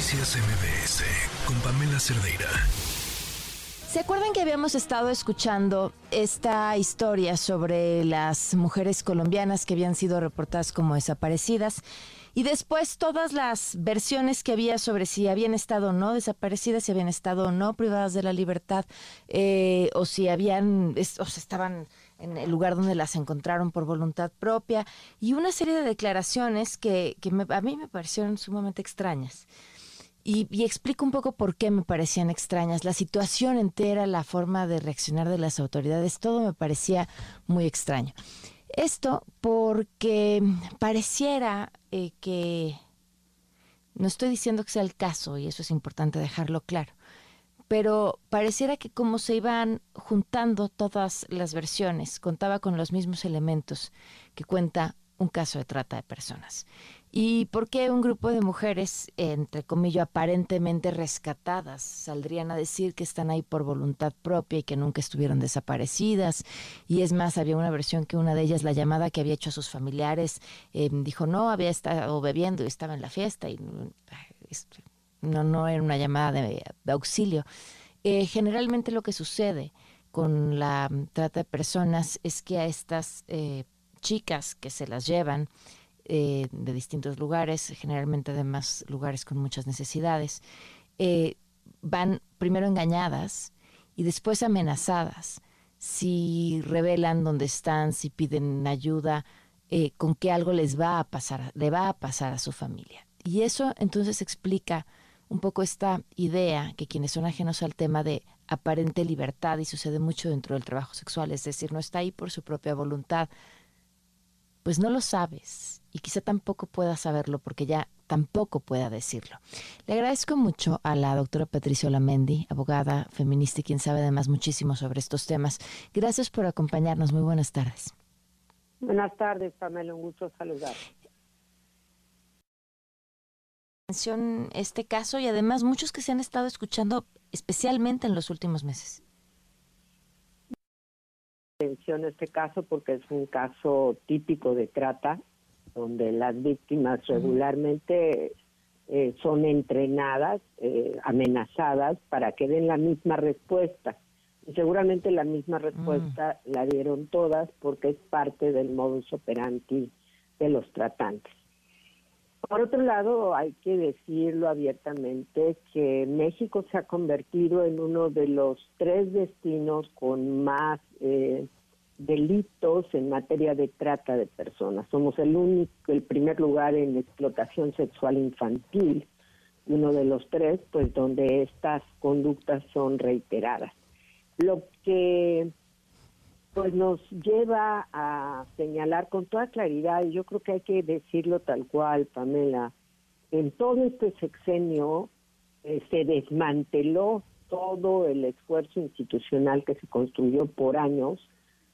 Noticias MBS con Pamela Cerdeira. ¿Se acuerdan que habíamos estado escuchando esta historia sobre las mujeres colombianas que habían sido reportadas como desaparecidas? Y después todas las versiones que había sobre si habían estado o no desaparecidas, si habían estado o no privadas de la libertad, eh, o si habían, o se estaban en el lugar donde las encontraron por voluntad propia, y una serie de declaraciones que a mí me parecieron sumamente extrañas. Y, explico un poco por qué me parecían extrañas. La situación entera, la forma de reaccionar de las autoridades, todo me parecía muy extraño. Esto porque pareciera eh, que, no estoy diciendo que sea el caso, y eso es importante dejarlo claro, pero pareciera que como se iban juntando todas las versiones, contaba con los mismos elementos que cuenta un caso de trata de personas. ¿Y por qué un grupo de mujeres, entre comillas, aparentemente rescatadas, saldrían a decir que están ahí por voluntad propia y que nunca estuvieron desaparecidas? Y es más, había una versión que una de ellas, la llamada que había hecho a sus familiares, em, dijo, no, había estado bebiendo y estaba en la fiesta y no, no era una llamada de, auxilio. Eh, generalmente lo que sucede con la trata de personas es que a estas eh, chicas que se las llevan, eh, de distintos lugares, generalmente de más lugares con muchas necesidades, eh, van primero engañadas y después amenazadas. Si revelan dónde están, si piden ayuda, eh, con que algo les va a pasar, le va a pasar a su familia. Y eso entonces explica un poco esta idea que quienes son ajenos al tema de aparente libertad y sucede mucho dentro del trabajo sexual, es decir, no está ahí por su propia voluntad, pues no lo sabes y quizá tampoco pueda saberlo porque ya tampoco pueda decirlo. Le agradezco mucho a la doctora Patricia Lamendi, abogada feminista y quien sabe además muchísimo sobre estos temas. Gracias por acompañarnos. Muy buenas tardes. Buenas tardes, Pamela. Un gusto saludar. Este caso y además muchos que se han estado escuchando especialmente en los últimos meses. Atención este caso porque es un caso típico de trata donde las víctimas regularmente eh, son entrenadas, eh, amenazadas para que den la misma respuesta. Y seguramente la misma respuesta mm. la dieron todas porque es parte del modus operandi de los tratantes. Por otro lado, hay que decirlo abiertamente que México se ha convertido en uno de los tres destinos con más eh, delitos en materia de trata de personas. Somos el único, el primer lugar en explotación sexual infantil, uno de los tres, pues donde estas conductas son reiteradas. Lo que pues nos lleva a señalar con toda claridad, y yo creo que hay que decirlo tal cual, Pamela, en todo este sexenio eh, se desmanteló todo el esfuerzo institucional que se construyó por años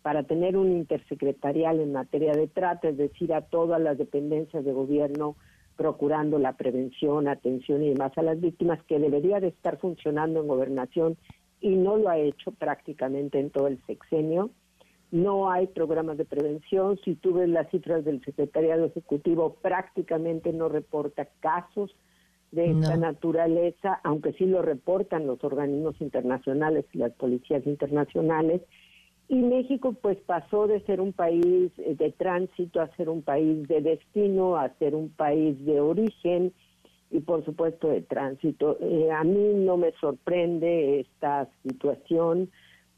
para tener un intersecretarial en materia de trata, es decir, a todas las dependencias de gobierno procurando la prevención, atención y demás a las víctimas, que debería de estar funcionando en gobernación y no lo ha hecho prácticamente en todo el sexenio. No hay programas de prevención. Si tú ves las cifras del Secretariado Ejecutivo, prácticamente no reporta casos de esta naturaleza, aunque sí lo reportan los organismos internacionales y las policías internacionales. Y México pues pasó de ser un país eh, de tránsito a ser un país de destino, a ser un país de origen y por supuesto de tránsito. Eh, a mí no me sorprende esta situación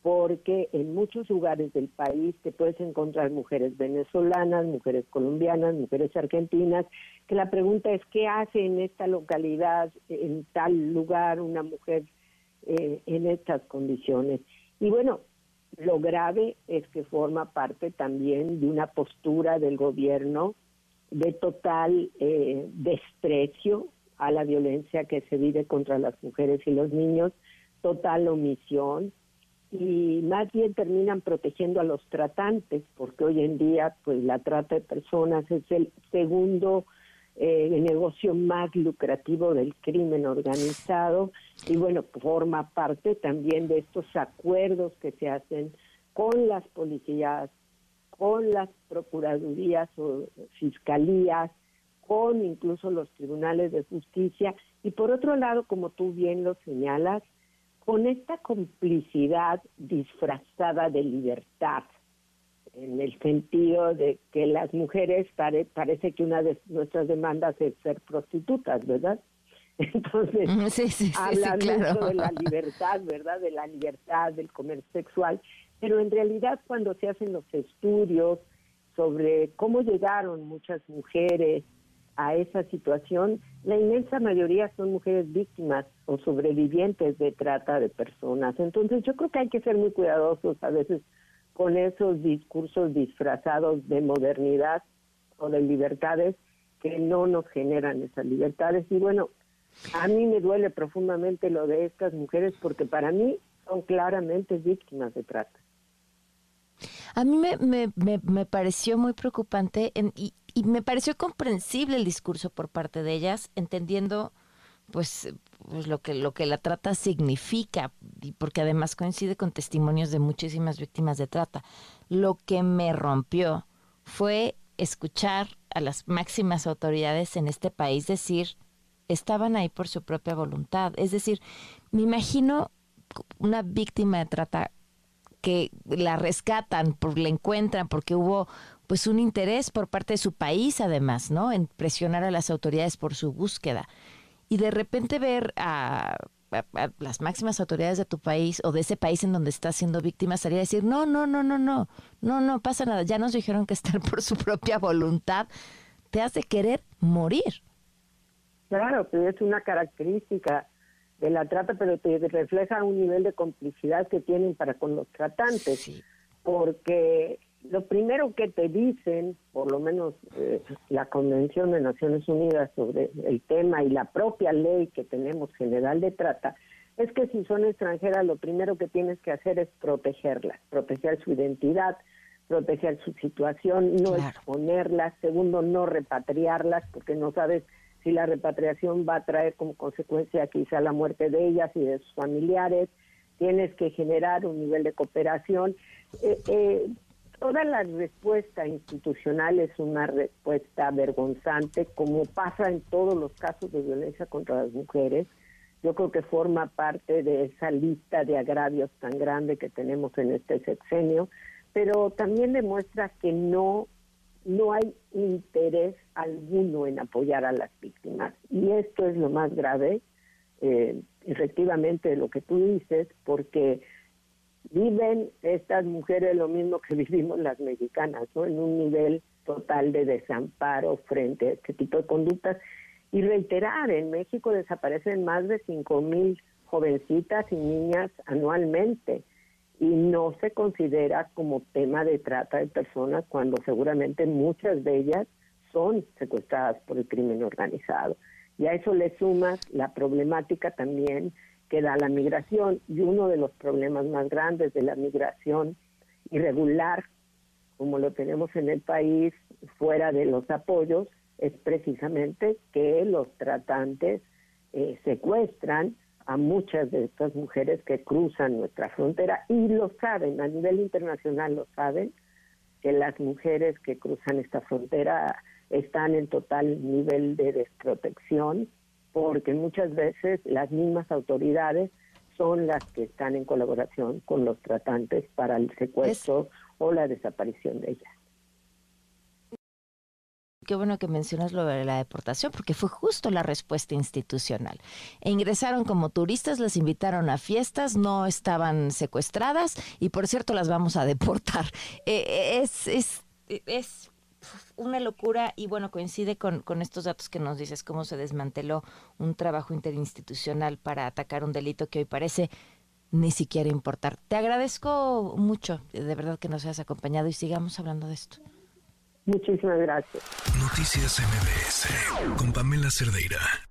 porque en muchos lugares del país te puedes encontrar mujeres venezolanas, mujeres colombianas, mujeres argentinas, que la pregunta es qué hace en esta localidad, en tal lugar, una mujer eh, en estas condiciones. Y bueno, lo grave es que forma parte también de una postura del gobierno de total eh, desprecio a la violencia que se vive contra las mujeres y los niños, total omisión y más bien terminan protegiendo a los tratantes porque hoy en día pues la trata de personas es el segundo eh, negocio más lucrativo del crimen organizado y bueno, forma parte también de estos acuerdos que se hacen con las policías, con las procuradurías o fiscalías, con incluso los tribunales de justicia. Y por otro lado, como tú bien lo señalas, con esta complicidad disfrazada de libertad, en el sentido de que las mujeres parece que una de nuestras demandas es ser prostitutas, ¿verdad? Entonces, sí, hablan mucho de la libertad, ¿verdad? De la libertad del comercio sexual, pero en realidad cuando se hacen los estudios sobre cómo llegaron muchas mujeres a esa situación, la inmensa mayoría son mujeres víctimas o sobrevivientes de trata de personas. Entonces yo creo que hay que ser muy cuidadosos a veces con esos discursos disfrazados de modernidad o de libertades que no nos generan esas libertades. Y bueno, a mí me duele profundamente lo de estas mujeres porque para mí son claramente víctimas de trata. A mí me, me, me, pareció muy preocupante y, y, me pareció comprensible el discurso por parte de ellas, entendiendo pues, pues lo que lo que la trata significa y porque además coincide con testimonios de muchísimas víctimas de trata. Lo que me rompió fue escuchar a las máximas autoridades en este país decir estaban ahí por su propia voluntad. Es decir, me imagino una víctima de trata que la rescatan, por, la encuentran, porque hubo pues un interés por parte de su país además, ¿no? En presionar a las autoridades por su búsqueda. Y de repente ver a, las máximas autoridades de tu país o de ese país en donde estás siendo víctima salir a decir, no, no, no, no, no, no, no pasa nada, ya nos dijeron que están por su propia voluntad, te hace querer morir. Claro, pero es una característica de la trata, pero te refleja un nivel de complicidad que tienen para con los tratantes, porque lo primero que te dicen, por lo menos eh, la Convención de Naciones Unidas sobre el tema y la propia ley que tenemos general de trata, es que si son extranjeras lo primero que tienes que hacer es protegerlas, proteger su identidad, proteger su situación, no exponerlas, segundo, no repatriarlas, porque no sabes si la repatriación va a traer como consecuencia quizá la muerte de ellas y de sus familiares, tienes que generar un nivel de cooperación. Eh, eh, toda la respuesta institucional es una respuesta vergonzante, como pasa en todos los casos de violencia contra las mujeres. Yo creo que forma parte de esa lista de agravios tan grande que tenemos en este sexenio, pero también demuestra que no no hay interés alguno en apoyar a las víctimas. Y esto es lo más grave, eh, efectivamente, lo que tú dices, porque viven estas mujeres lo mismo que vivimos las mexicanas, ¿no? En un nivel total de desamparo frente a este tipo de conductas. Y reiterar, en México desaparecen más de cinco mil jovencitas y niñas anualmente y no se considera como tema de trata de personas cuando seguramente muchas de ellas son secuestradas por el crimen organizado. Y a eso le sumas la problemática también que da la migración y uno de los problemas más grandes de la migración irregular, como lo tenemos en el país, fuera de los apoyos, es precisamente que los tratantes eh, secuestran a muchas de estas mujeres que cruzan nuestra frontera y lo saben, a nivel internacional lo saben, que las mujeres que cruzan esta frontera están en total nivel de desprotección porque muchas veces las mismas autoridades son las que están en colaboración con los tratantes para el secuestro o la desaparición de ellas qué bueno que mencionas lo de la deportación, porque fue justo la respuesta institucional. E ingresaron como turistas, les invitaron a fiestas, no estaban secuestradas y por cierto las vamos a deportar. Eh, eh, es, es, es una locura y bueno, coincide con, con, estos datos que nos dices, cómo se desmanteló un trabajo interinstitucional para atacar un delito que hoy parece ni siquiera importar. Te agradezco mucho, de verdad que nos hayas acompañado y sigamos hablando de esto. Muchísimas gracias. Noticias MBS con Pamela Cerdeira.